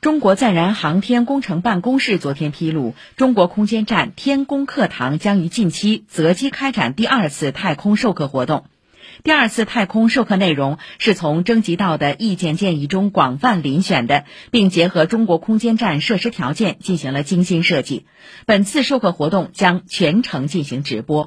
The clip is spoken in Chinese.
中国载人航天工程办公室昨天披露，中国空间站天宫课堂将于近期择机开展第二次太空授课活动。第二次太空授课内容是从征集到的意见建议中广泛遴选的，并结合中国空间站设施条件进行了精心设计。本次授课活动将全程进行直播。